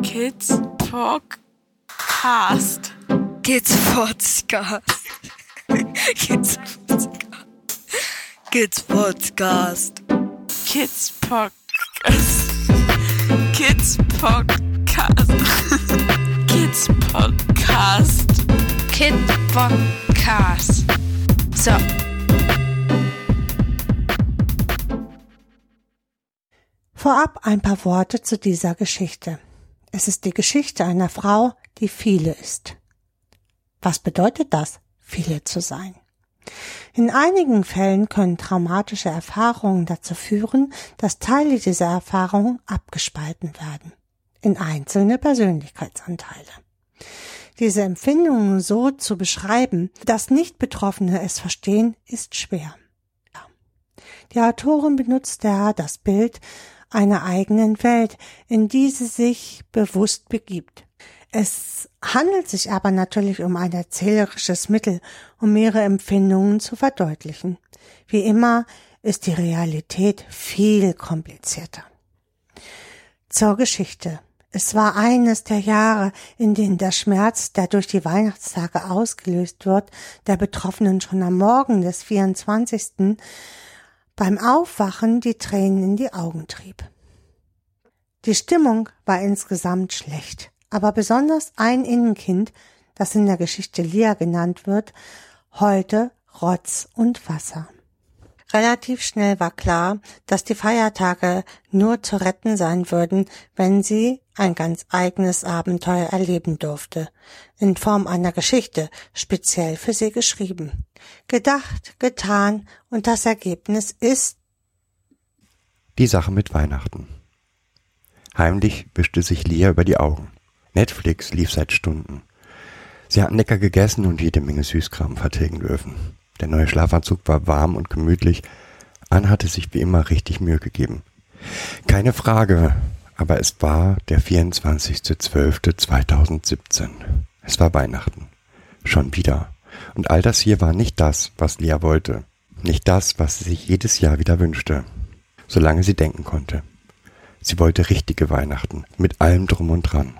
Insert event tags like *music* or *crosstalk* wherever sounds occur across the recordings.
*laughs* Kids Podcast. Kids Podcast. Kids Podcast. Kids Podcast. Kids Podcast. Kids Podcast. Kids Podcast. Kid Podcast. So. Vorab ein paar Worte zu dieser Geschichte. Es ist die Geschichte einer Frau, die viele ist. Was bedeutet das, viele zu sein? In einigen Fällen können traumatische Erfahrungen dazu führen, dass Teile dieser Erfahrung abgespalten werden in einzelne Persönlichkeitsanteile. Diese Empfindungen so zu beschreiben, dass Nicht-Betroffene es verstehen, ist schwer. Die Autorin benutzt daher das Bild einer eigenen Welt, in die sie sich bewusst begibt. Es handelt sich aber natürlich um ein erzählerisches Mittel, um ihre Empfindungen zu verdeutlichen. Wie immer ist die Realität viel komplizierter. Zur Geschichte. Es war eines der Jahre, in denen der Schmerz, der durch die Weihnachtstage ausgelöst wird, der Betroffenen schon am Morgen des 24 beim Aufwachen die Tränen in die Augen trieb. Die Stimmung war insgesamt schlecht, aber besonders ein Innenkind, das in der Geschichte Lia genannt wird, heulte Rotz und Wasser. Relativ schnell war klar, dass die Feiertage nur zu retten sein würden, wenn sie ein ganz eigenes Abenteuer erleben durfte, in Form einer Geschichte, speziell für sie geschrieben. Gedacht, getan und das Ergebnis ist Die Sache mit Weihnachten. Heimlich wischte sich Lia über die Augen. Netflix lief seit Stunden. Sie hatten lecker gegessen und jede Menge Süßkram vertilgen dürfen. Der neue Schlafanzug war warm und gemütlich. Anne hatte sich wie immer richtig Mühe gegeben. Keine Frage, aber es war der 24.12.2017. Es war Weihnachten. Schon wieder. Und all das hier war nicht das, was Lia wollte. Nicht das, was sie sich jedes Jahr wieder wünschte. Solange sie denken konnte. Sie wollte richtige Weihnachten. Mit allem drum und dran.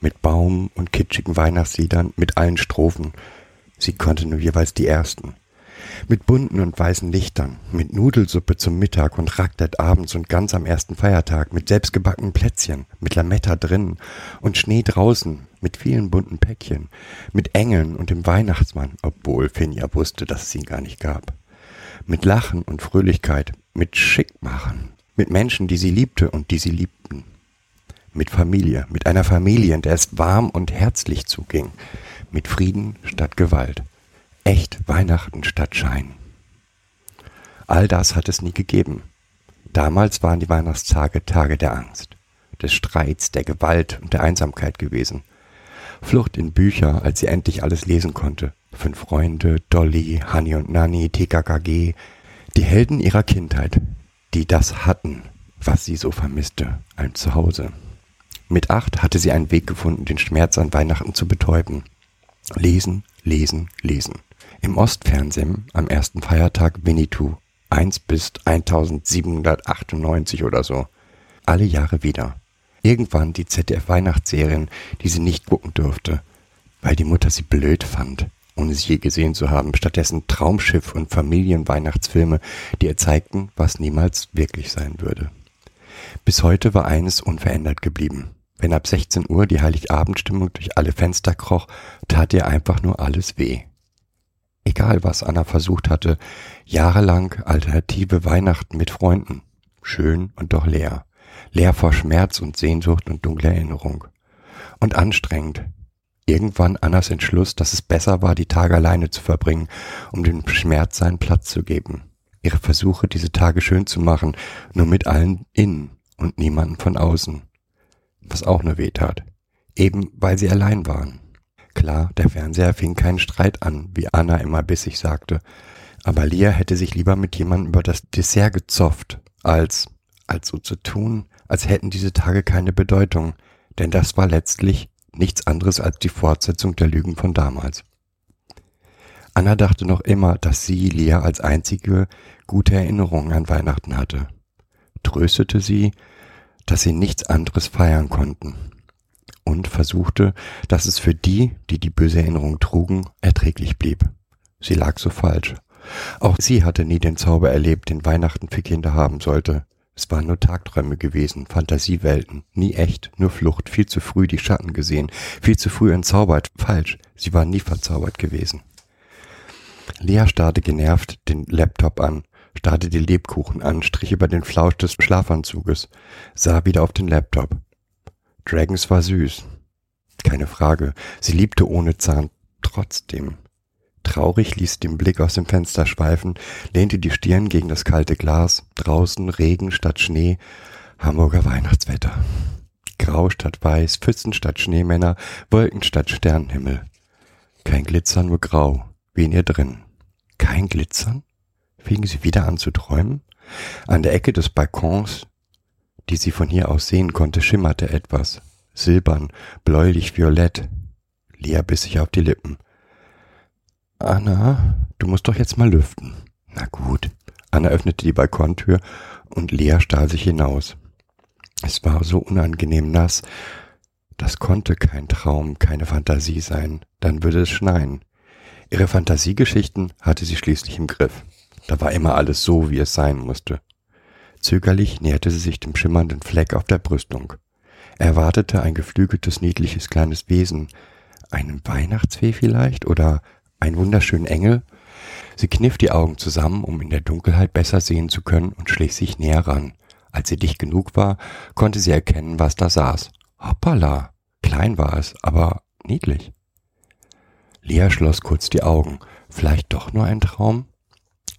Mit Baum und kitschigen Weihnachtsliedern, mit allen Strophen. Sie konnte nur jeweils die ersten mit bunten und weißen Lichtern, mit Nudelsuppe zum Mittag und Raclette abends und ganz am ersten Feiertag, mit selbstgebackenen Plätzchen, mit Lametta drinnen und Schnee draußen, mit vielen bunten Päckchen, mit Engeln und dem Weihnachtsmann, obwohl Finja wusste, dass es ihn gar nicht gab. Mit Lachen und Fröhlichkeit, mit Schickmachen, mit Menschen, die sie liebte und die sie liebten. Mit Familie, mit einer Familie, in der es warm und herzlich zuging, mit Frieden statt Gewalt Echt Weihnachten statt Schein. All das hat es nie gegeben. Damals waren die Weihnachtstage Tage der Angst, des Streits, der Gewalt und der Einsamkeit gewesen. Flucht in Bücher, als sie endlich alles lesen konnte. Fünf Freunde, Dolly, Honey und Nanny, TKKG. Die Helden ihrer Kindheit, die das hatten, was sie so vermisste, ein Zuhause. Mit acht hatte sie einen Weg gefunden, den Schmerz an Weihnachten zu betäuben. Lesen, lesen, lesen. Im Ostfernsehen am ersten Feiertag Winnetou 1 bis 1798 oder so. Alle Jahre wieder. Irgendwann die ZDF-Weihnachtsserien, die sie nicht gucken durfte, weil die Mutter sie blöd fand, ohne sie je gesehen zu haben. Stattdessen Traumschiff und Familienweihnachtsfilme, die ihr zeigten, was niemals wirklich sein würde. Bis heute war eines unverändert geblieben. Wenn ab 16 Uhr die Heiligabendstimmung durch alle Fenster kroch, tat ihr einfach nur alles weh egal was Anna versucht hatte, jahrelang alternative Weihnachten mit Freunden. Schön und doch leer. Leer vor Schmerz und Sehnsucht und dunkler Erinnerung. Und anstrengend. Irgendwann Annas Entschluss, dass es besser war, die Tage alleine zu verbringen, um dem Schmerz seinen Platz zu geben. Ihre Versuche, diese Tage schön zu machen, nur mit allen innen und niemanden von außen. Was auch nur weh tat. Eben weil sie allein waren. Klar, der Fernseher fing keinen Streit an, wie Anna immer bissig sagte. Aber Lia hätte sich lieber mit jemandem über das Dessert gezofft, als, als so zu tun, als hätten diese Tage keine Bedeutung. Denn das war letztlich nichts anderes als die Fortsetzung der Lügen von damals. Anna dachte noch immer, dass sie, Lia, als einzige gute Erinnerungen an Weihnachten hatte. Tröstete sie, dass sie nichts anderes feiern konnten. Und versuchte, dass es für die, die die böse Erinnerung trugen, erträglich blieb. Sie lag so falsch. Auch sie hatte nie den Zauber erlebt, den Weihnachten für Kinder haben sollte. Es waren nur Tagträume gewesen, Fantasiewelten, nie echt, nur Flucht, viel zu früh die Schatten gesehen, viel zu früh entzaubert, falsch, sie war nie verzaubert gewesen. Lea starrte genervt den Laptop an, starrte die Lebkuchen an, strich über den Flausch des Schlafanzuges, sah wieder auf den Laptop. Dragons war süß. Keine Frage, sie liebte ohne Zahn trotzdem. Traurig ließ den Blick aus dem Fenster schweifen, lehnte die Stirn gegen das kalte Glas, draußen Regen statt Schnee, Hamburger Weihnachtswetter. Grau statt Weiß, Pfützen statt Schneemänner, Wolken statt Sternenhimmel. Kein Glitzern, nur Grau, wie in ihr drin. Kein Glitzern? Fing sie wieder an zu träumen? An der Ecke des Balkons, die sie von hier aus sehen konnte, schimmerte etwas. Silbern, bläulich, violett. Lea biss sich auf die Lippen. Anna, du musst doch jetzt mal lüften. Na gut. Anna öffnete die Balkontür und Lea stahl sich hinaus. Es war so unangenehm nass. Das konnte kein Traum, keine Fantasie sein. Dann würde es schneien. Ihre Fantasiegeschichten hatte sie schließlich im Griff. Da war immer alles so, wie es sein musste. Zögerlich näherte sie sich dem schimmernden Fleck auf der Brüstung. Er erwartete ein geflügeltes, niedliches kleines Wesen. Einen Weihnachtsfee vielleicht oder ein wunderschönen Engel. Sie kniff die Augen zusammen, um in der Dunkelheit besser sehen zu können und schlich sich näher ran. Als sie dicht genug war, konnte sie erkennen, was da saß. Hoppala! Klein war es, aber niedlich. Lea schloss kurz die Augen. Vielleicht doch nur ein Traum?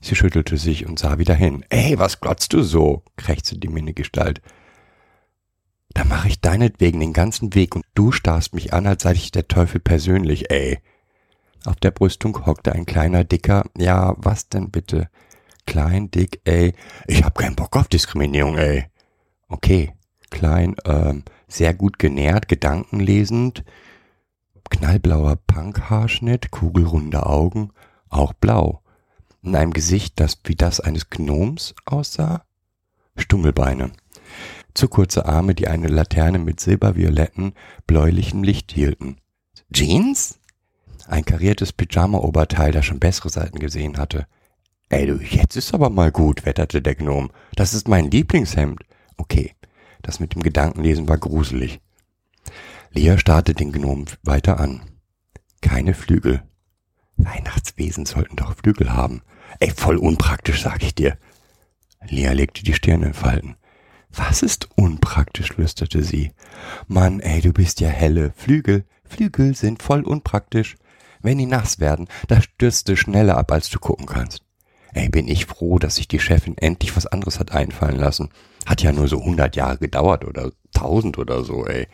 Sie schüttelte sich und sah wieder hin. Ey, was glotzt du so? krächzte die Minnegestalt. Da mache ich deinetwegen den ganzen Weg und du starrst mich an, als sei ich der Teufel persönlich, ey. Auf der Brüstung hockte ein kleiner, dicker, ja, was denn bitte? Klein, dick, ey. Ich hab keinen Bock auf Diskriminierung, ey. Okay, klein, ähm, sehr gut genährt, gedankenlesend, knallblauer Punkhaarschnitt, kugelrunde Augen, auch blau. In einem Gesicht, das wie das eines Gnoms aussah? Stummelbeine. Zu kurze Arme, die eine Laterne mit silbervioletten, bläulichem Licht hielten. Jeans? Ein kariertes Pyjama-Oberteil, das schon bessere Seiten gesehen hatte. Ey du, jetzt ist aber mal gut, wetterte der Gnom. Das ist mein Lieblingshemd. Okay, das mit dem Gedankenlesen war gruselig. Lea starrte den Gnom weiter an. Keine Flügel. Weihnachtswesen sollten doch Flügel haben. Ey, voll unpraktisch, sag ich dir. Lea legte die Stirn in Falten. Was ist unpraktisch, flüsterte sie. Mann, ey, du bist ja helle. Flügel, Flügel sind voll unpraktisch. Wenn die nass werden, da stürzt du schneller ab, als du gucken kannst. Ey, bin ich froh, dass sich die Chefin endlich was anderes hat einfallen lassen. Hat ja nur so hundert Jahre gedauert oder tausend oder so, ey.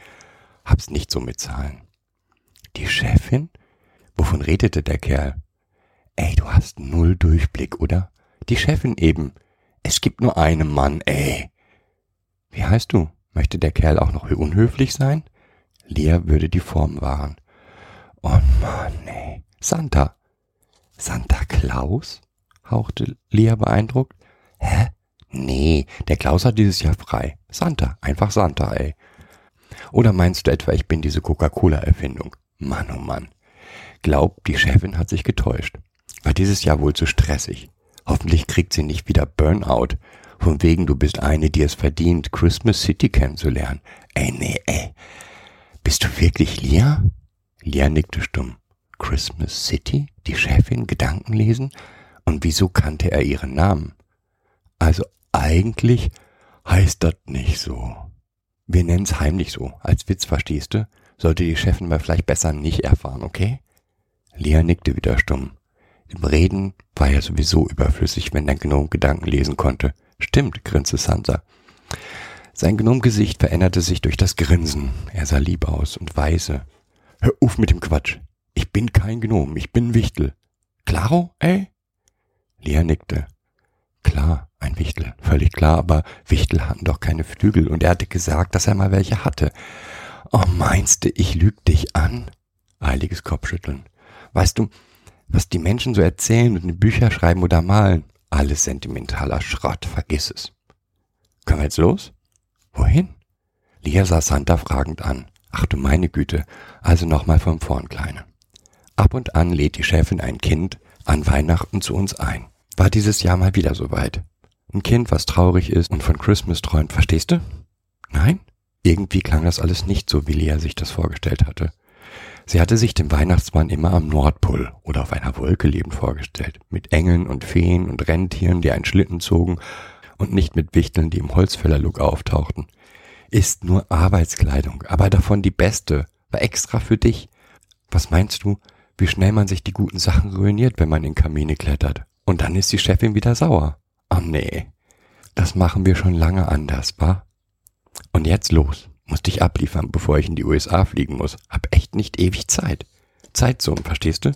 Hab's nicht so mit Zahlen. Die Chefin? Wovon redete der Kerl? Ey, du hast null Durchblick, oder? Die Chefin eben. Es gibt nur einen Mann, ey. Wie heißt du? Möchte der Kerl auch noch unhöflich sein? Lea würde die Form wahren. Oh Mann, ey. Santa. Santa Claus? hauchte Lea beeindruckt. Hä? Nee, der Klaus hat dieses Jahr frei. Santa, einfach Santa, ey. Oder meinst du etwa, ich bin diese Coca-Cola-Erfindung? Mann, oh Mann. Glaub, die Chefin hat sich getäuscht. War dieses Jahr wohl zu stressig. Hoffentlich kriegt sie nicht wieder Burnout. Von wegen, du bist eine, die es verdient, Christmas City kennenzulernen. Ey, nee, ey. Bist du wirklich Lia? Lia nickte stumm. Christmas City? Die Chefin? Gedanken lesen? Und wieso kannte er ihren Namen? Also eigentlich heißt das nicht so. Wir nennen's heimlich so, als Witz, verstehst du? Sollte die Chefin mal vielleicht besser nicht erfahren, okay? Lia nickte wieder stumm. Im Reden war ja sowieso überflüssig, wenn der Gnome Gedanken lesen konnte. Stimmt, grinste Sansa. Sein Gnomgesicht veränderte sich durch das Grinsen. Er sah lieb aus und weise. Hör auf mit dem Quatsch. Ich bin kein Gnom, ich bin Wichtel. Klaro, ey? Lia nickte. Klar, ein Wichtel, völlig klar, aber Wichtel hatten doch keine Flügel und er hatte gesagt, dass er mal welche hatte. Oh, meinst du, ich lüg dich an? Eiliges Kopfschütteln. Weißt du, was die Menschen so erzählen und in Bücher schreiben oder malen? Alles sentimentaler Schrott, vergiss es. Können wir jetzt los? Wohin? Lia sah Santa fragend an. Ach du meine Güte, also nochmal von vorn, Kleine. Ab und an lädt die Chefin ein Kind an Weihnachten zu uns ein. War dieses Jahr mal wieder soweit. Ein Kind, was traurig ist und von Christmas träumt, verstehst du? Nein? Irgendwie klang das alles nicht so, wie Lea sich das vorgestellt hatte. Sie hatte sich den Weihnachtsmann immer am Nordpol oder auf einer Wolke lebend vorgestellt, mit Engeln und Feen und Rentieren, die einen Schlitten zogen und nicht mit Wichteln, die im Holzfällerlook auftauchten. Ist nur Arbeitskleidung, aber davon die beste, war extra für dich. Was meinst du, wie schnell man sich die guten Sachen ruiniert, wenn man in Kamine klettert? Und dann ist die Chefin wieder sauer. Oh nee, das machen wir schon lange anders, wa? Und jetzt los. Muss dich abliefern, bevor ich in die USA fliegen muss. Hab echt nicht ewig Zeit. Zeitzone, verstehst du?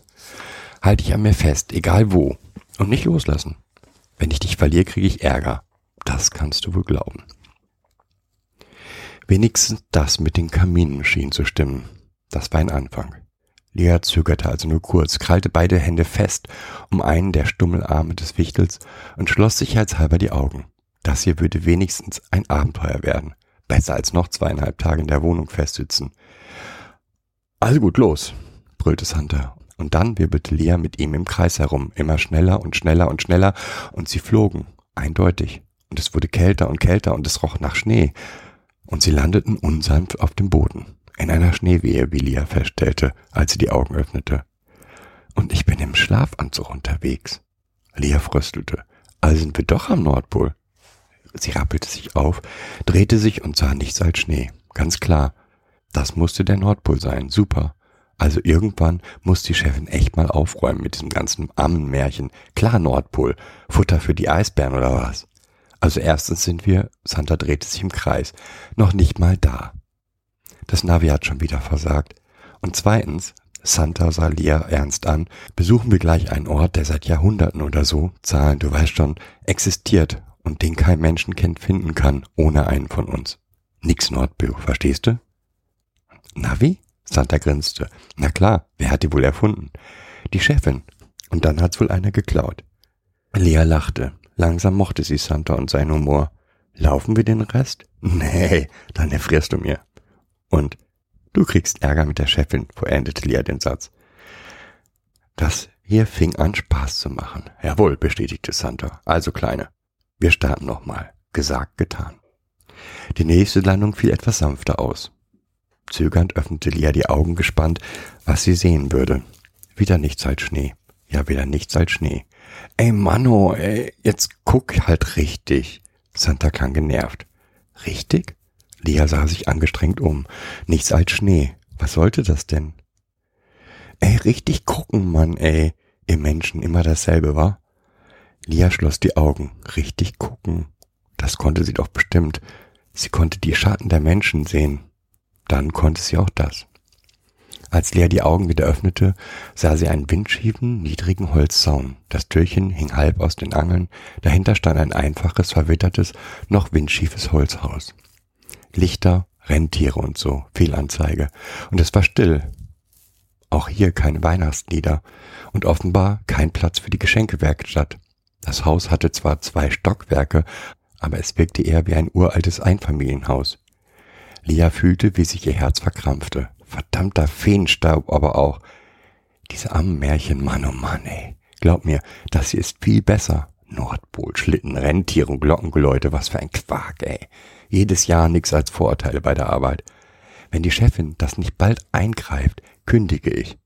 Halt dich an mir fest, egal wo. Und nicht loslassen. Wenn ich dich verliere, kriege ich Ärger. Das kannst du wohl glauben. Wenigstens das mit den Kaminen schien zu stimmen. Das war ein Anfang. Lea zögerte also nur kurz, krallte beide Hände fest um einen der Stummelarme des Wichtels und schloss sicherheitshalber die Augen. Das hier würde wenigstens ein Abenteuer werden. Besser als noch zweieinhalb Tage in der Wohnung festsitzen. Also gut, los, brüllte Santa. Und dann wirbelte Lea mit ihm im Kreis herum, immer schneller und schneller und schneller, und sie flogen, eindeutig. Und es wurde kälter und kälter und es roch nach Schnee. Und sie landeten unsanft auf dem Boden, in einer Schneewehe, wie Lea feststellte, als sie die Augen öffnete. Und ich bin im Schlafanzug unterwegs. Lea fröstelte. Also sind wir doch am Nordpol. Sie rappelte sich auf, drehte sich und sah nichts als Schnee. Ganz klar. Das musste der Nordpol sein. Super. Also irgendwann muss die Chefin echt mal aufräumen mit diesem ganzen Ammenmärchen. Klar Nordpol. Futter für die Eisbären oder was? Also erstens sind wir, Santa drehte sich im Kreis, noch nicht mal da. Das Navi hat schon wieder versagt. Und zweitens, Santa sah Lia ernst an, besuchen wir gleich einen Ort, der seit Jahrhunderten oder so, Zahlen, du weißt schon, existiert und den kein Menschenkind finden kann ohne einen von uns. Nix Nordbio, verstehst du? Navi? Santa grinste. Na klar, wer hat die wohl erfunden? Die Chefin. Und dann hat's wohl einer geklaut. Lea lachte. Langsam mochte sie Santa und seinen Humor. Laufen wir den Rest? Nee, dann erfrierst du mir. Und du kriegst Ärger mit der Chefin, vollendete Lea den Satz. Das hier fing an Spaß zu machen. Jawohl, bestätigte Santa. Also Kleine, wir starten nochmal. Gesagt, getan. Die nächste Landung fiel etwas sanfter aus. Zögernd öffnete Lia die Augen gespannt, was sie sehen würde. Wieder nichts als Schnee. Ja, wieder nichts als Schnee. Ey, Mano, ey, jetzt guck halt richtig. Santa klang genervt. Richtig? Lia sah sich angestrengt um. Nichts als Schnee. Was sollte das denn? Ey, richtig gucken, Mann, ey. Ihr Menschen immer dasselbe, war? Lia schloss die Augen. Richtig gucken. Das konnte sie doch bestimmt. Sie konnte die Schatten der Menschen sehen. Dann konnte sie auch das. Als Lea die Augen wieder öffnete, sah sie einen windschiefen, niedrigen Holzzaun. Das Türchen hing halb aus den Angeln, dahinter stand ein einfaches, verwittertes, noch windschiefes Holzhaus. Lichter, Rentiere und so, Fehlanzeige. Und es war still. Auch hier keine Weihnachtslieder und offenbar kein Platz für die Geschenkewerkstatt. Das Haus hatte zwar zwei Stockwerke, aber es wirkte eher wie ein uraltes Einfamilienhaus. Lia fühlte, wie sich ihr Herz verkrampfte. Verdammter Feenstaub aber auch. Diese armen Märchen, Mann oh Mann, ey. Glaub mir, das hier ist viel besser. Nordpol, Schlitten, Rentiere und Glockengeläute, was für ein Quark, ey. Jedes Jahr nix als Vorurteile bei der Arbeit. Wenn die Chefin das nicht bald eingreift, kündige ich.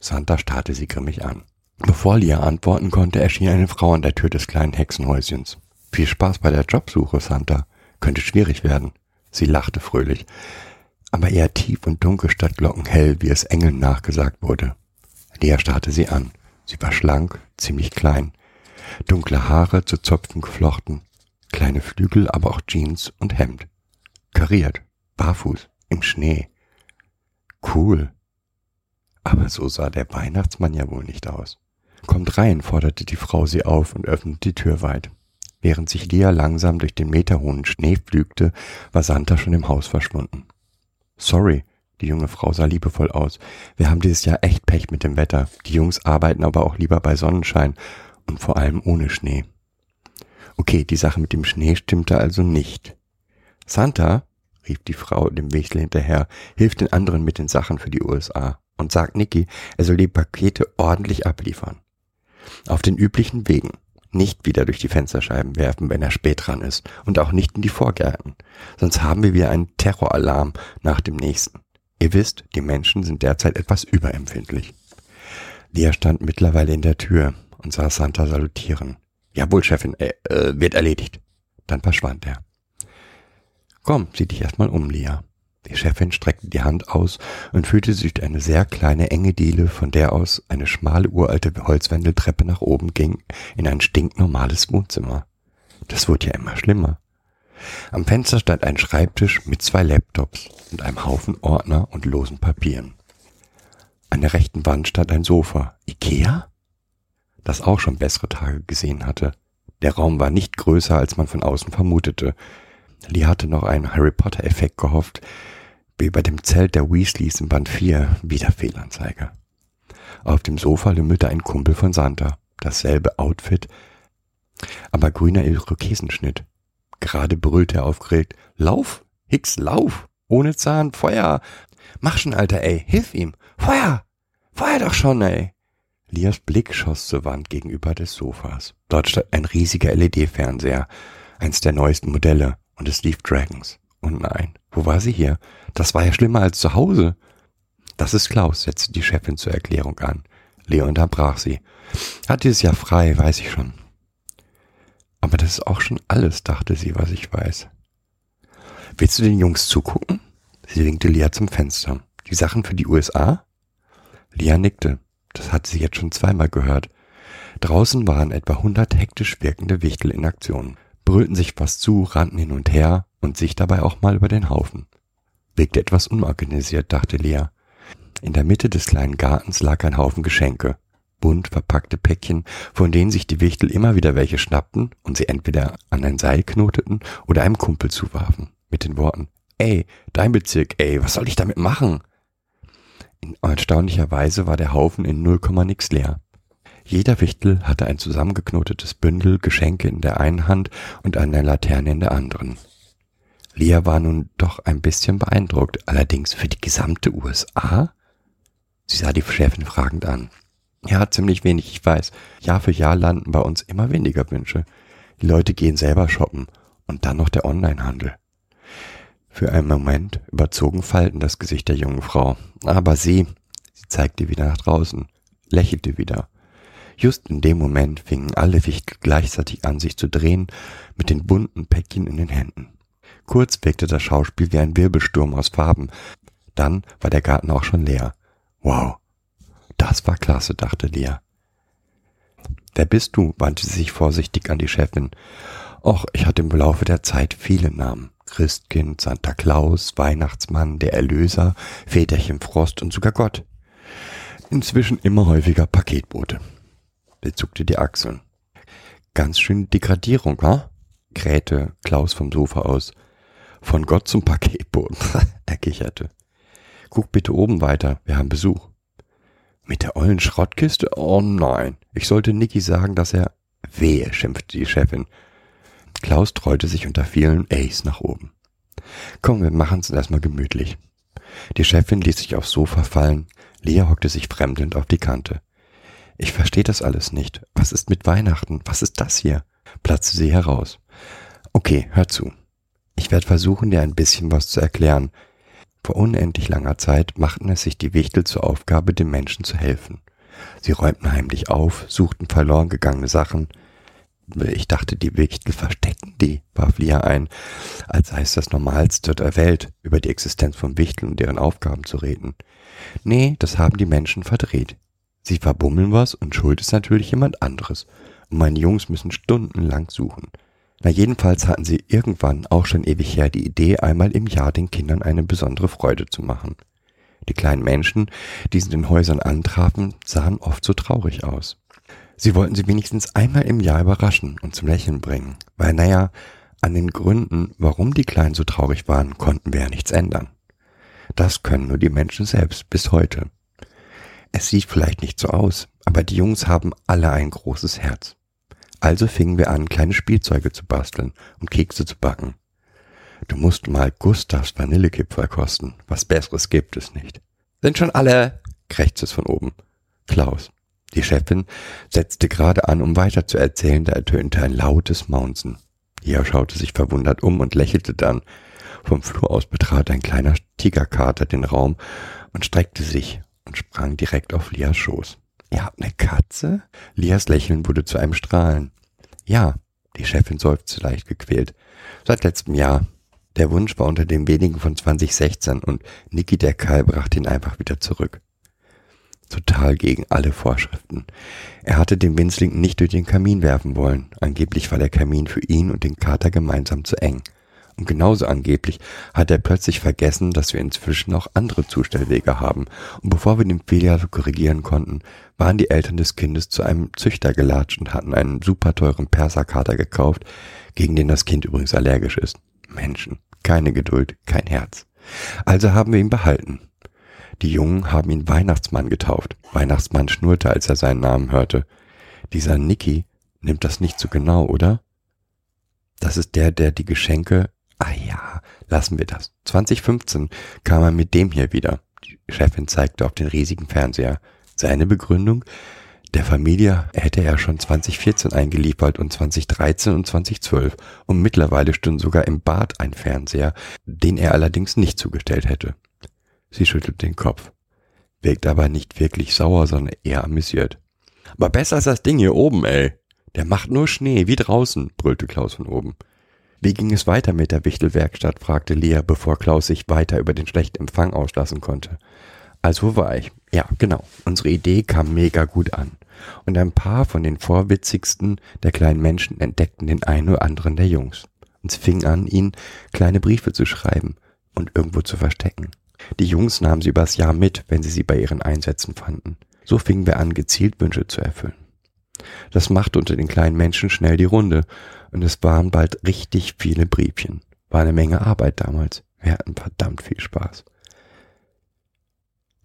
Santa starrte sie grimmig an. Bevor Lia antworten konnte, erschien eine Frau an der Tür des kleinen Hexenhäuschens. Viel Spaß bei der Jobsuche, Santa. Könnte schwierig werden. Sie lachte fröhlich. Aber eher tief und dunkel statt glockenhell, wie es Engeln nachgesagt wurde. Lia starrte sie an. Sie war schlank, ziemlich klein. Dunkle Haare zu Zopfen geflochten. Kleine Flügel, aber auch Jeans und Hemd. Kariert, barfuß, im Schnee. Cool. Aber so sah der Weihnachtsmann ja wohl nicht aus. Kommt rein, forderte die Frau sie auf und öffnete die Tür weit. Während sich Lia langsam durch den meterhohen Schnee pflügte, war Santa schon im Haus verschwunden. Sorry, die junge Frau sah liebevoll aus. Wir haben dieses Jahr echt Pech mit dem Wetter. Die Jungs arbeiten aber auch lieber bei Sonnenschein und vor allem ohne Schnee. Okay, die Sache mit dem Schnee stimmte also nicht. Santa, rief die Frau dem Wichtel hinterher, hilft den anderen mit den Sachen für die USA und sagt Niki, er soll die Pakete ordentlich abliefern. Auf den üblichen Wegen. Nicht wieder durch die Fensterscheiben werfen, wenn er spät dran ist. Und auch nicht in die Vorgärten. Sonst haben wir wieder einen Terroralarm nach dem nächsten. Ihr wisst, die Menschen sind derzeit etwas überempfindlich. Lia stand mittlerweile in der Tür und sah Santa salutieren. Jawohl, Chefin, äh, äh, wird erledigt. Dann verschwand er. Komm, sieh dich erstmal um, Lia. Die Chefin streckte die Hand aus und führte sich durch eine sehr kleine, enge Diele, von der aus eine schmale, uralte Holzwendeltreppe nach oben ging, in ein stinknormales Wohnzimmer. Das wurde ja immer schlimmer. Am Fenster stand ein Schreibtisch mit zwei Laptops und einem Haufen Ordner und losen Papieren. An der rechten Wand stand ein Sofa. Ikea? Das auch schon bessere Tage gesehen hatte. Der Raum war nicht größer, als man von außen vermutete. Lee hatte noch einen Harry Potter-Effekt gehofft, wie bei dem Zelt der Weasleys in Band 4, wieder Fehlanzeige. Auf dem Sofa lümmelte ein Kumpel von Santa, dasselbe Outfit, aber grüner Irokesenschnitt. Gerade brüllte er aufgeregt, Lauf, Hicks, lauf, ohne Zahn, Feuer. Mach schon, Alter, ey, hilf ihm, Feuer, Feuer doch schon, ey. Lias Blick schoss zur Wand gegenüber des Sofas. Dort stand ein riesiger LED-Fernseher, eins der neuesten Modelle, und es lief Dragons. Und nein, wo war sie hier? Das war ja schlimmer als zu Hause. Das ist Klaus, setzte die Chefin zur Erklärung an. Leo unterbrach sie. Hat dieses Jahr frei, weiß ich schon. Aber das ist auch schon alles, dachte sie, was ich weiß. Willst du den Jungs zugucken? Sie winkte Lia zum Fenster. Die Sachen für die USA? Lia nickte. Das hatte sie jetzt schon zweimal gehört. Draußen waren etwa hundert hektisch wirkende Wichtel in Aktion, brüllten sich fast zu, rannten hin und her und sich dabei auch mal über den Haufen. Wirkte etwas unorganisiert, dachte Lea. In der Mitte des kleinen Gartens lag ein Haufen Geschenke, bunt verpackte Päckchen, von denen sich die Wichtel immer wieder welche schnappten und sie entweder an ein Seil knoteten oder einem Kumpel zuwarfen, mit den Worten, ey, dein Bezirk, ey, was soll ich damit machen? In erstaunlicher Weise war der Haufen in null Komma leer. Jeder Wichtel hatte ein zusammengeknotetes Bündel Geschenke in der einen Hand und eine Laterne in der anderen. Lia war nun doch ein bisschen beeindruckt, allerdings für die gesamte USA? Sie sah die Chefin fragend an. Ja, ziemlich wenig, ich weiß. Jahr für Jahr landen bei uns immer weniger Wünsche. Die Leute gehen selber shoppen und dann noch der Onlinehandel. Für einen Moment überzogen Falten das Gesicht der jungen Frau. Aber sie, sie zeigte wieder nach draußen, lächelte wieder. Just in dem Moment fingen alle Wichtel gleichzeitig an, sich zu drehen, mit den bunten Päckchen in den Händen. Kurz wirkte das Schauspiel wie ein Wirbelsturm aus Farben. Dann war der Garten auch schon leer. Wow, das war klasse, dachte Lea. Wer bist du? wandte sie sich vorsichtig an die Chefin. Och, ich hatte im Laufe der Zeit viele Namen. Christkind, Santa Claus, Weihnachtsmann, der Erlöser, Väterchen Frost und sogar Gott. Inzwischen immer häufiger Paketbote. Er zuckte die Achseln. Ganz schön Degradierung, wa? krähte Klaus vom Sofa aus. Von Gott zum Paketboten, *laughs* er kicherte. Guck bitte oben weiter, wir haben Besuch. Mit der ollen Schrottkiste? Oh nein, ich sollte Niki sagen, dass er... Wehe, schimpfte die Chefin. Klaus trollte sich unter vielen Ace nach oben. Komm, wir machen's erstmal gemütlich. Die Chefin ließ sich aufs Sofa fallen, Lea hockte sich fremdelnd auf die Kante. Ich verstehe das alles nicht. Was ist mit Weihnachten? Was ist das hier? platzte sie heraus. Okay, hör zu. Ich werde versuchen, dir ein bisschen was zu erklären. Vor unendlich langer Zeit machten es sich die Wichtel zur Aufgabe, den Menschen zu helfen. Sie räumten heimlich auf, suchten verloren gegangene Sachen, ich dachte, die Wichtel verstecken die, warf Lia ein, als sei es das Normalste der Welt, über die Existenz von Wichteln und deren Aufgaben zu reden. Nee, das haben die Menschen verdreht. Sie verbummeln was und schuld ist natürlich jemand anderes. Und meine Jungs müssen stundenlang suchen. Na jedenfalls hatten sie irgendwann auch schon ewig her die Idee, einmal im Jahr den Kindern eine besondere Freude zu machen. Die kleinen Menschen, die sie in den Häusern antrafen, sahen oft so traurig aus. Sie wollten sie wenigstens einmal im Jahr überraschen und zum Lächeln bringen, weil naja, an den Gründen, warum die Kleinen so traurig waren, konnten wir ja nichts ändern. Das können nur die Menschen selbst bis heute. Es sieht vielleicht nicht so aus, aber die Jungs haben alle ein großes Herz. Also fingen wir an, kleine Spielzeuge zu basteln und Kekse zu backen. Du musst mal Gustavs Vanillekipferl kosten. Was Besseres gibt es nicht. Sind schon alle, krächzt es von oben. Klaus. Die Chefin setzte gerade an, um weiter zu erzählen, da ertönte ein lautes Maunzen. Lia schaute sich verwundert um und lächelte dann. Vom Flur aus betrat ein kleiner Tigerkater den Raum und streckte sich und sprang direkt auf Lias Schoß. Ihr habt eine Katze? Lias Lächeln wurde zu einem Strahlen. Ja, die Chefin seufzte leicht gequält. Seit letztem Jahr. Der Wunsch war unter den wenigen von 2016 und Niki der Karl brachte ihn einfach wieder zurück. Total gegen alle Vorschriften. Er hatte den Winzling nicht durch den Kamin werfen wollen. Angeblich war der Kamin für ihn und den Kater gemeinsam zu eng. Und genauso angeblich hat er plötzlich vergessen, dass wir inzwischen auch andere Zustellwege haben. Und bevor wir den Fehler korrigieren konnten, waren die Eltern des Kindes zu einem Züchter gelatscht und hatten einen super teuren Perserkater gekauft, gegen den das Kind übrigens allergisch ist. Menschen, keine Geduld, kein Herz. Also haben wir ihn behalten. Die Jungen haben ihn Weihnachtsmann getauft. Weihnachtsmann schnurrte, als er seinen Namen hörte. Dieser Nicky nimmt das nicht so genau, oder? Das ist der, der die Geschenke. Ah ja, lassen wir das. 2015 kam er mit dem hier wieder. Die Chefin zeigte auf den riesigen Fernseher. Seine Begründung? Der Familie hätte er schon 2014 eingeliefert und 2013 und 2012 und mittlerweile stünde sogar im Bad ein Fernseher, den er allerdings nicht zugestellt hätte. Sie schüttelt den Kopf, wirkt aber nicht wirklich sauer, sondern eher amüsiert. Aber besser als das Ding hier oben, ey. Der macht nur Schnee, wie draußen, brüllte Klaus von oben. Wie ging es weiter mit der Wichtelwerkstatt, fragte Lea, bevor Klaus sich weiter über den schlechten Empfang auslassen konnte. Also war ich? Ja, genau. Unsere Idee kam mega gut an. Und ein paar von den vorwitzigsten der kleinen Menschen entdeckten den einen oder anderen der Jungs. Und fingen an, ihnen kleine Briefe zu schreiben und irgendwo zu verstecken. Die Jungs nahmen sie übers Jahr mit, wenn sie sie bei ihren Einsätzen fanden. So fingen wir an, gezielt Wünsche zu erfüllen. Das machte unter den kleinen Menschen schnell die Runde, und es waren bald richtig viele Briefchen. War eine Menge Arbeit damals. Wir hatten verdammt viel Spaß.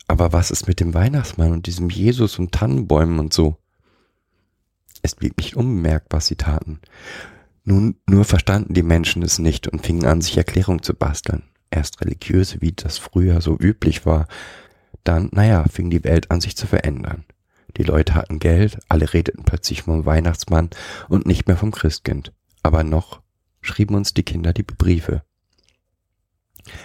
Aber was ist mit dem Weihnachtsmann und diesem Jesus und Tannenbäumen und so? Es blieb nicht unbemerkt, was sie taten. Nun, nur verstanden die Menschen es nicht und fingen an, sich Erklärungen zu basteln. Erst religiöse, wie das früher so üblich war. Dann, naja, fing die Welt an, sich zu verändern. Die Leute hatten Geld, alle redeten plötzlich vom Weihnachtsmann und nicht mehr vom Christkind. Aber noch schrieben uns die Kinder die Briefe.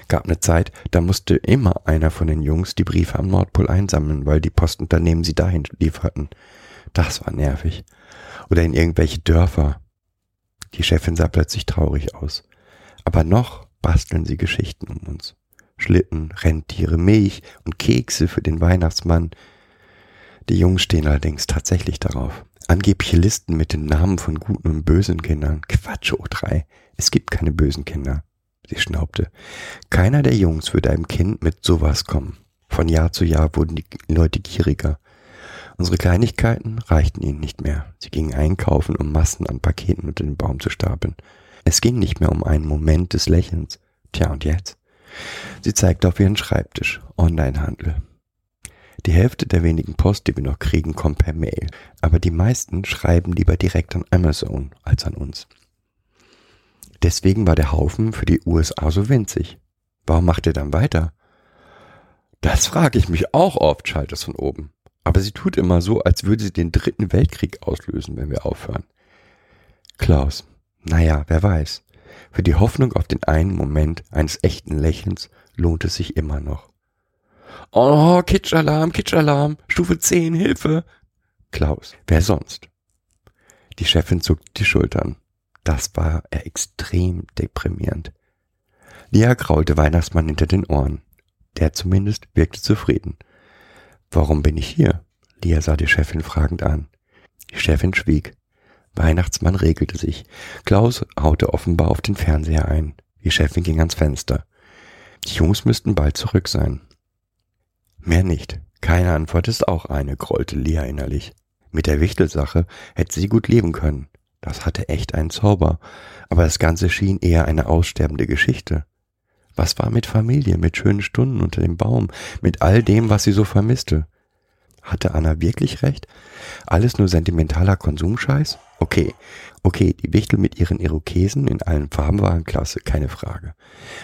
Gab eine Zeit, da musste immer einer von den Jungs die Briefe am Nordpol einsammeln, weil die Postunternehmen sie dahin lieferten. Das war nervig. Oder in irgendwelche Dörfer. Die Chefin sah plötzlich traurig aus. Aber noch basteln sie Geschichten um uns. Schlitten, Rentiere, Milch und Kekse für den Weihnachtsmann. Die Jungs stehen allerdings tatsächlich darauf. Angebliche Listen mit den Namen von guten und bösen Kindern. Quatsch, O3. Es gibt keine bösen Kinder. Sie schnaubte. Keiner der Jungs würde einem Kind mit sowas kommen. Von Jahr zu Jahr wurden die Leute gieriger. Unsere Kleinigkeiten reichten ihnen nicht mehr. Sie gingen einkaufen, um Massen an Paketen unter den Baum zu stapeln. Es ging nicht mehr um einen Moment des Lächelns. Tja, und jetzt? Sie zeigte auf ihren Schreibtisch. Onlinehandel. Die Hälfte der wenigen Post, die wir noch kriegen, kommt per Mail. Aber die meisten schreiben lieber direkt an Amazon als an uns. Deswegen war der Haufen für die USA so winzig. Warum macht er dann weiter? Das frage ich mich auch oft, schallt es von oben. Aber sie tut immer so, als würde sie den dritten Weltkrieg auslösen, wenn wir aufhören. Klaus, naja, wer weiß. Für die Hoffnung auf den einen Moment eines echten Lächelns lohnt es sich immer noch. Oh, Kitschalarm, Kitschalarm, Stufe 10, Hilfe. Klaus, wer sonst? Die Chefin zuckte die Schultern. Das war extrem deprimierend. Lia kraulte Weihnachtsmann hinter den Ohren. Der zumindest wirkte zufrieden. Warum bin ich hier? Lia sah die Chefin fragend an. Die Chefin schwieg. Weihnachtsmann regelte sich. Klaus haute offenbar auf den Fernseher ein. Die Chefin ging ans Fenster. Die Jungs müssten bald zurück sein. Mehr nicht. Keine Antwort ist auch eine, grollte Lia innerlich. Mit der Wichtelsache hätte sie gut leben können. Das hatte echt einen Zauber, aber das Ganze schien eher eine aussterbende Geschichte. Was war mit Familie, mit schönen Stunden unter dem Baum, mit all dem, was sie so vermisste? Hatte Anna wirklich recht? Alles nur sentimentaler Konsumscheiß? Okay, okay, die Wichtel mit ihren Irokesen in allen Farben waren klasse, keine Frage.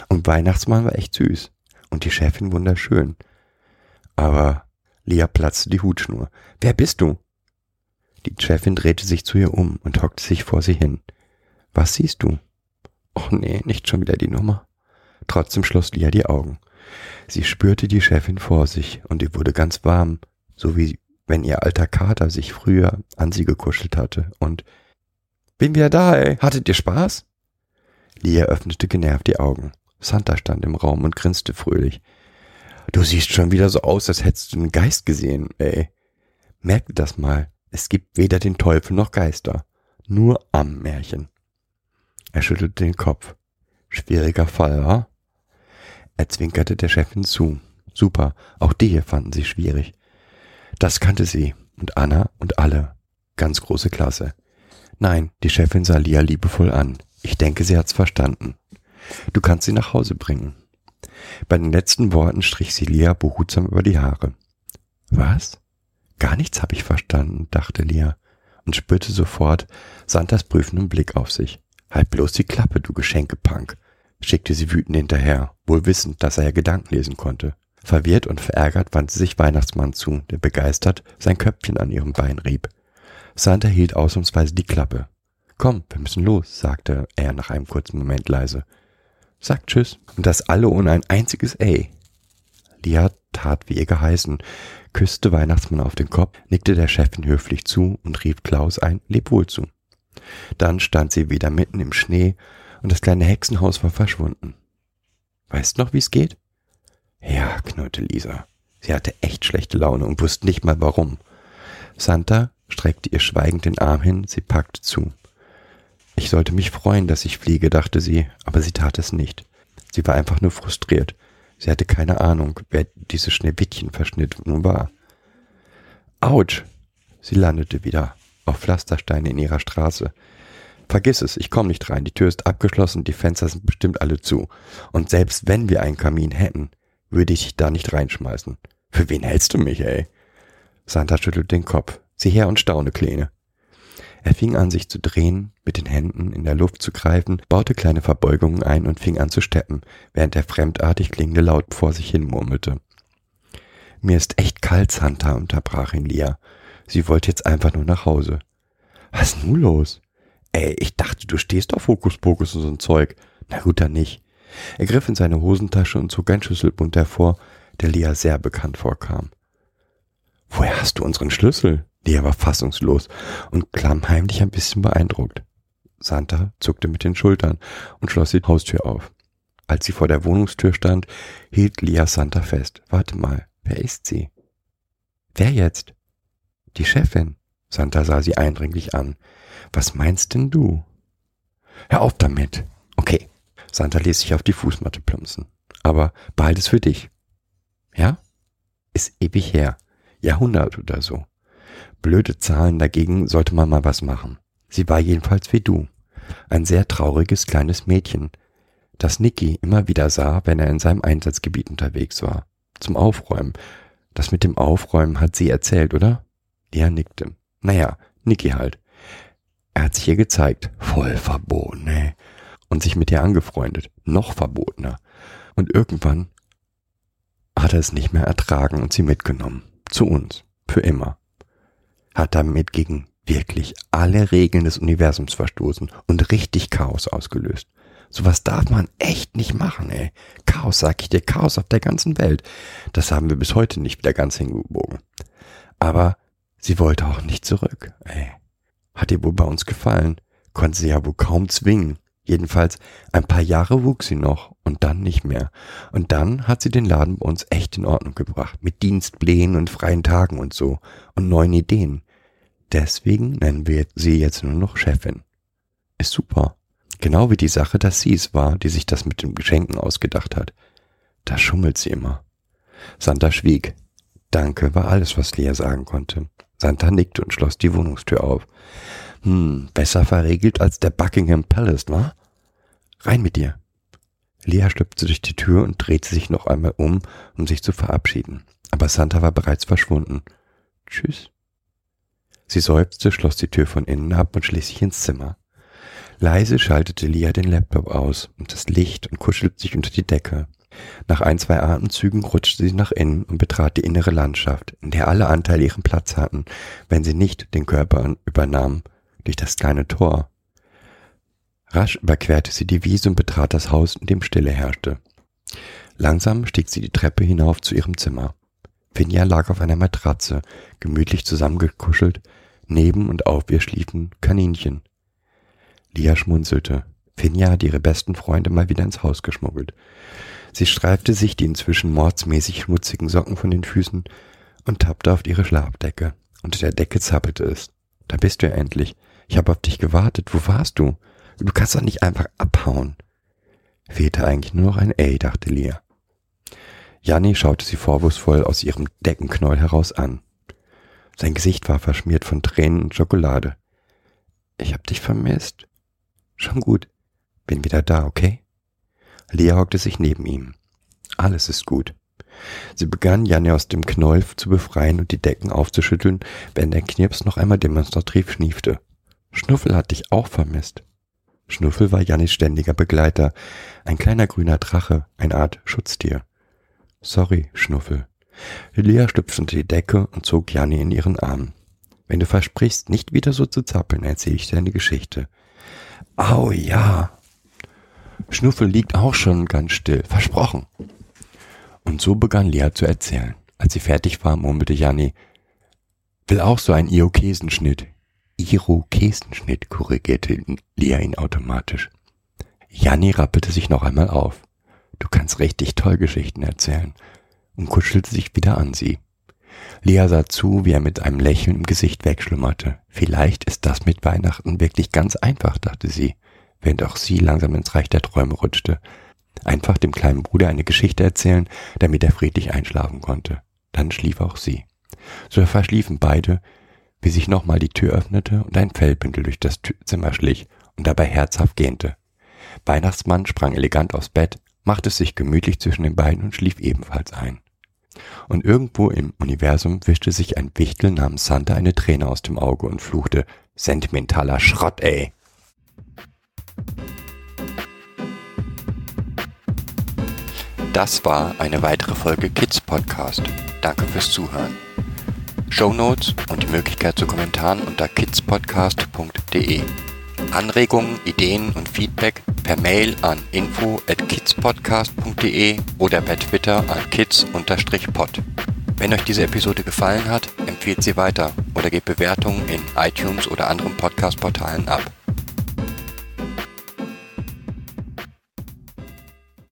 Und Weihnachtsmann war echt süß. Und die Chefin wunderschön. Aber Lea platzte die Hutschnur. Wer bist du? Die Chefin drehte sich zu ihr um und hockte sich vor sie hin. Was siehst du? Och nee, nicht schon wieder die Nummer. Trotzdem schloss Lia die Augen. Sie spürte die Chefin vor sich und ihr wurde ganz warm, so wie wenn ihr alter Kater sich früher an sie gekuschelt hatte und bin wieder da, ey. Hattet ihr Spaß? Lia öffnete genervt die Augen. Santa stand im Raum und grinste fröhlich. Du siehst schon wieder so aus, als hättest du einen Geist gesehen, ey. Merke das mal. Es gibt weder den Teufel noch Geister. Nur am Märchen. Er schüttelte den Kopf. Schwieriger Fall, wa? Er zwinkerte der Chefin zu. Super, auch die hier fanden sie schwierig. Das kannte sie und Anna und alle. Ganz große Klasse. Nein, die Chefin sah Lia liebevoll an. Ich denke, sie hat's verstanden. Du kannst sie nach Hause bringen. Bei den letzten Worten strich sie Lia behutsam über die Haare. Was? Gar nichts habe ich verstanden, dachte Lia und spürte sofort Santas prüfenden Blick auf sich. Halt bloß die Klappe, du Geschenkepunk, schickte sie wütend hinterher, wohl wissend, dass er ja Gedanken lesen konnte. Verwirrt und verärgert wandte sich Weihnachtsmann zu, der begeistert sein Köpfchen an ihrem Bein rieb. Santa hielt ausnahmsweise die Klappe. Komm, wir müssen los, sagte er nach einem kurzen Moment leise. Sag Tschüss. Und das alle ohne ein einziges Ey. Lia tat wie ihr geheißen, küsste Weihnachtsmann auf den Kopf, nickte der Chefin höflich zu und rief Klaus ein Leb wohl zu. Dann stand sie wieder mitten im Schnee und das kleine Hexenhaus war verschwunden. Weißt noch, wie's geht? Ja, knurrte Lisa. Sie hatte echt schlechte Laune und wusste nicht mal warum. Santa streckte ihr schweigend den Arm hin, sie packte zu. Ich sollte mich freuen, dass ich fliege, dachte sie, aber sie tat es nicht. Sie war einfach nur frustriert. Sie hatte keine Ahnung, wer dieses Schneewittchenverschnitt nun war. Autsch! Sie landete wieder auf Pflastersteine in ihrer Straße. Vergiss es, ich komme nicht rein. Die Tür ist abgeschlossen, die Fenster sind bestimmt alle zu. Und selbst wenn wir einen Kamin hätten, würde ich dich da nicht reinschmeißen. Für wen hältst du mich, ey? Santa schüttelt den Kopf. Sieh her und staune, Kleine. Er fing an, sich zu drehen, mit den Händen in der Luft zu greifen, baute kleine Verbeugungen ein und fing an zu steppen, während er fremdartig klingende Laut vor sich hin murmelte. Mir ist echt kalt, Santa, unterbrach ihn Lia. Sie wollte jetzt einfach nur nach Hause. Was nun los? Ey, ich dachte, du stehst auf Hokuspokus und so ein Zeug. Na gut, dann nicht. Er griff in seine Hosentasche und zog einen Schlüsselbund hervor, der Lia sehr bekannt vorkam. Woher hast du unseren Schlüssel? Lia war fassungslos und klammheimlich ein bisschen beeindruckt. Santa zuckte mit den Schultern und schloss die Haustür auf. Als sie vor der Wohnungstür stand, hielt Lia Santa fest. Warte mal, wer ist sie? Wer jetzt? Die Chefin. Santa sah sie eindringlich an. Was meinst denn du? Hör auf damit. Okay. Santa ließ sich auf die Fußmatte plumpsen. Aber bald ist für dich. Ja? Ist ewig her. Jahrhundert oder so. Blöde Zahlen dagegen sollte man mal was machen. Sie war jedenfalls wie du. Ein sehr trauriges kleines Mädchen, das Niki immer wieder sah, wenn er in seinem Einsatzgebiet unterwegs war. Zum Aufräumen. Das mit dem Aufräumen hat sie erzählt, oder? Er nickte. Naja, Niki halt. Er hat sich ihr gezeigt. Voll verboten, ey. Und sich mit ihr angefreundet. Noch verbotener. Und irgendwann hat er es nicht mehr ertragen und sie mitgenommen. Zu uns. Für immer. Hat damit gegen wirklich alle Regeln des Universums verstoßen und richtig Chaos ausgelöst. Sowas darf man echt nicht machen, ey. Chaos, sag ich dir, Chaos auf der ganzen Welt. Das haben wir bis heute nicht wieder ganz hingebogen. Aber sie wollte auch nicht zurück, ey. Hat ihr wohl bei uns gefallen. Konnte sie ja wohl kaum zwingen. Jedenfalls, ein paar Jahre wuchs sie noch und dann nicht mehr. Und dann hat sie den Laden bei uns echt in Ordnung gebracht. Mit Dienstplänen und freien Tagen und so. Und neuen Ideen. Deswegen nennen wir sie jetzt nur noch Chefin. Ist super. Genau wie die Sache, dass sie es war, die sich das mit den Geschenken ausgedacht hat. Da schummelt sie immer. Santa schwieg. Danke war alles, was Lea sagen konnte. Santa nickte und schloss die Wohnungstür auf. Hm, besser verriegelt als der Buckingham Palace, wa? Rein mit dir. Lea schlüpfte durch die Tür und drehte sich noch einmal um, um sich zu verabschieden. Aber Santa war bereits verschwunden. Tschüss. Sie seufzte, schloss die Tür von innen ab und schlich sich ins Zimmer. Leise schaltete Lia den Laptop aus und das Licht und kuschelte sich unter die Decke. Nach ein, zwei Atemzügen rutschte sie nach innen und betrat die innere Landschaft, in der alle Anteile ihren Platz hatten, wenn sie nicht den Körper übernahmen, durch das kleine Tor. Rasch überquerte sie die Wiese und betrat das Haus, in dem Stille herrschte. Langsam stieg sie die Treppe hinauf zu ihrem Zimmer. Finja lag auf einer Matratze, gemütlich zusammengekuschelt, neben und auf ihr schliefen Kaninchen. Lia schmunzelte. Finja hatte ihre besten Freunde mal wieder ins Haus geschmuggelt. Sie streifte sich die inzwischen mordsmäßig schmutzigen Socken von den Füßen und tappte auf ihre Schlafdecke. Unter der Decke zappelte es. Da bist du ja endlich. Ich habe auf dich gewartet. Wo warst du? Du kannst doch nicht einfach abhauen. Fehlte eigentlich nur noch ein A, dachte Lia. Janni schaute sie vorwurfsvoll aus ihrem Deckenknäuel heraus an. Sein Gesicht war verschmiert von Tränen und Schokolade. Ich hab dich vermisst. Schon gut. Bin wieder da, okay? Lea hockte sich neben ihm. Alles ist gut. Sie begann, Janne aus dem Knäuel zu befreien und die Decken aufzuschütteln, während der Knirps noch einmal demonstrativ schniefte. Schnuffel hat dich auch vermisst. Schnuffel war Jannis ständiger Begleiter, ein kleiner grüner Drache, eine Art Schutztier. Sorry, Schnuffel. Lea unter die Decke und zog Janni in ihren Arm. Wenn du versprichst, nicht wieder so zu zappeln, erzähle ich dir eine Geschichte. Au ja. Schnuffel liegt auch schon ganz still, versprochen. Und so begann Lea zu erzählen. Als sie fertig war, murmelte Janni, will auch so ein Irokesenschnitt. Irokesenschnitt, korrigierte Lea ihn automatisch. Janni rappelte sich noch einmal auf. Du kannst richtig toll Geschichten erzählen und kuschelte sich wieder an sie. Lea sah zu, wie er mit einem Lächeln im Gesicht wegschlummerte. Vielleicht ist das mit Weihnachten wirklich ganz einfach, dachte sie, während auch sie langsam ins Reich der Träume rutschte. Einfach dem kleinen Bruder eine Geschichte erzählen, damit er friedlich einschlafen konnte. Dann schlief auch sie. So verschliefen beide, wie sich nochmal die Tür öffnete und ein Fellbündel durch das Zimmer schlich und dabei herzhaft gähnte. Weihnachtsmann sprang elegant aufs Bett, machte es sich gemütlich zwischen den beiden und schlief ebenfalls ein. Und irgendwo im Universum wischte sich ein Wichtel namens Santa eine Träne aus dem Auge und fluchte, sentimentaler Schrott, ey. Das war eine weitere Folge Kids Podcast. Danke fürs Zuhören. Show Notes und die Möglichkeit zu Kommentaren unter kidspodcast.de. Anregungen, Ideen und Feedback per Mail an info at kidspodcast.de oder per Twitter an kids-pod. Wenn euch diese Episode gefallen hat, empfehlt sie weiter oder gebt Bewertungen in iTunes oder anderen Podcast-Portalen ab.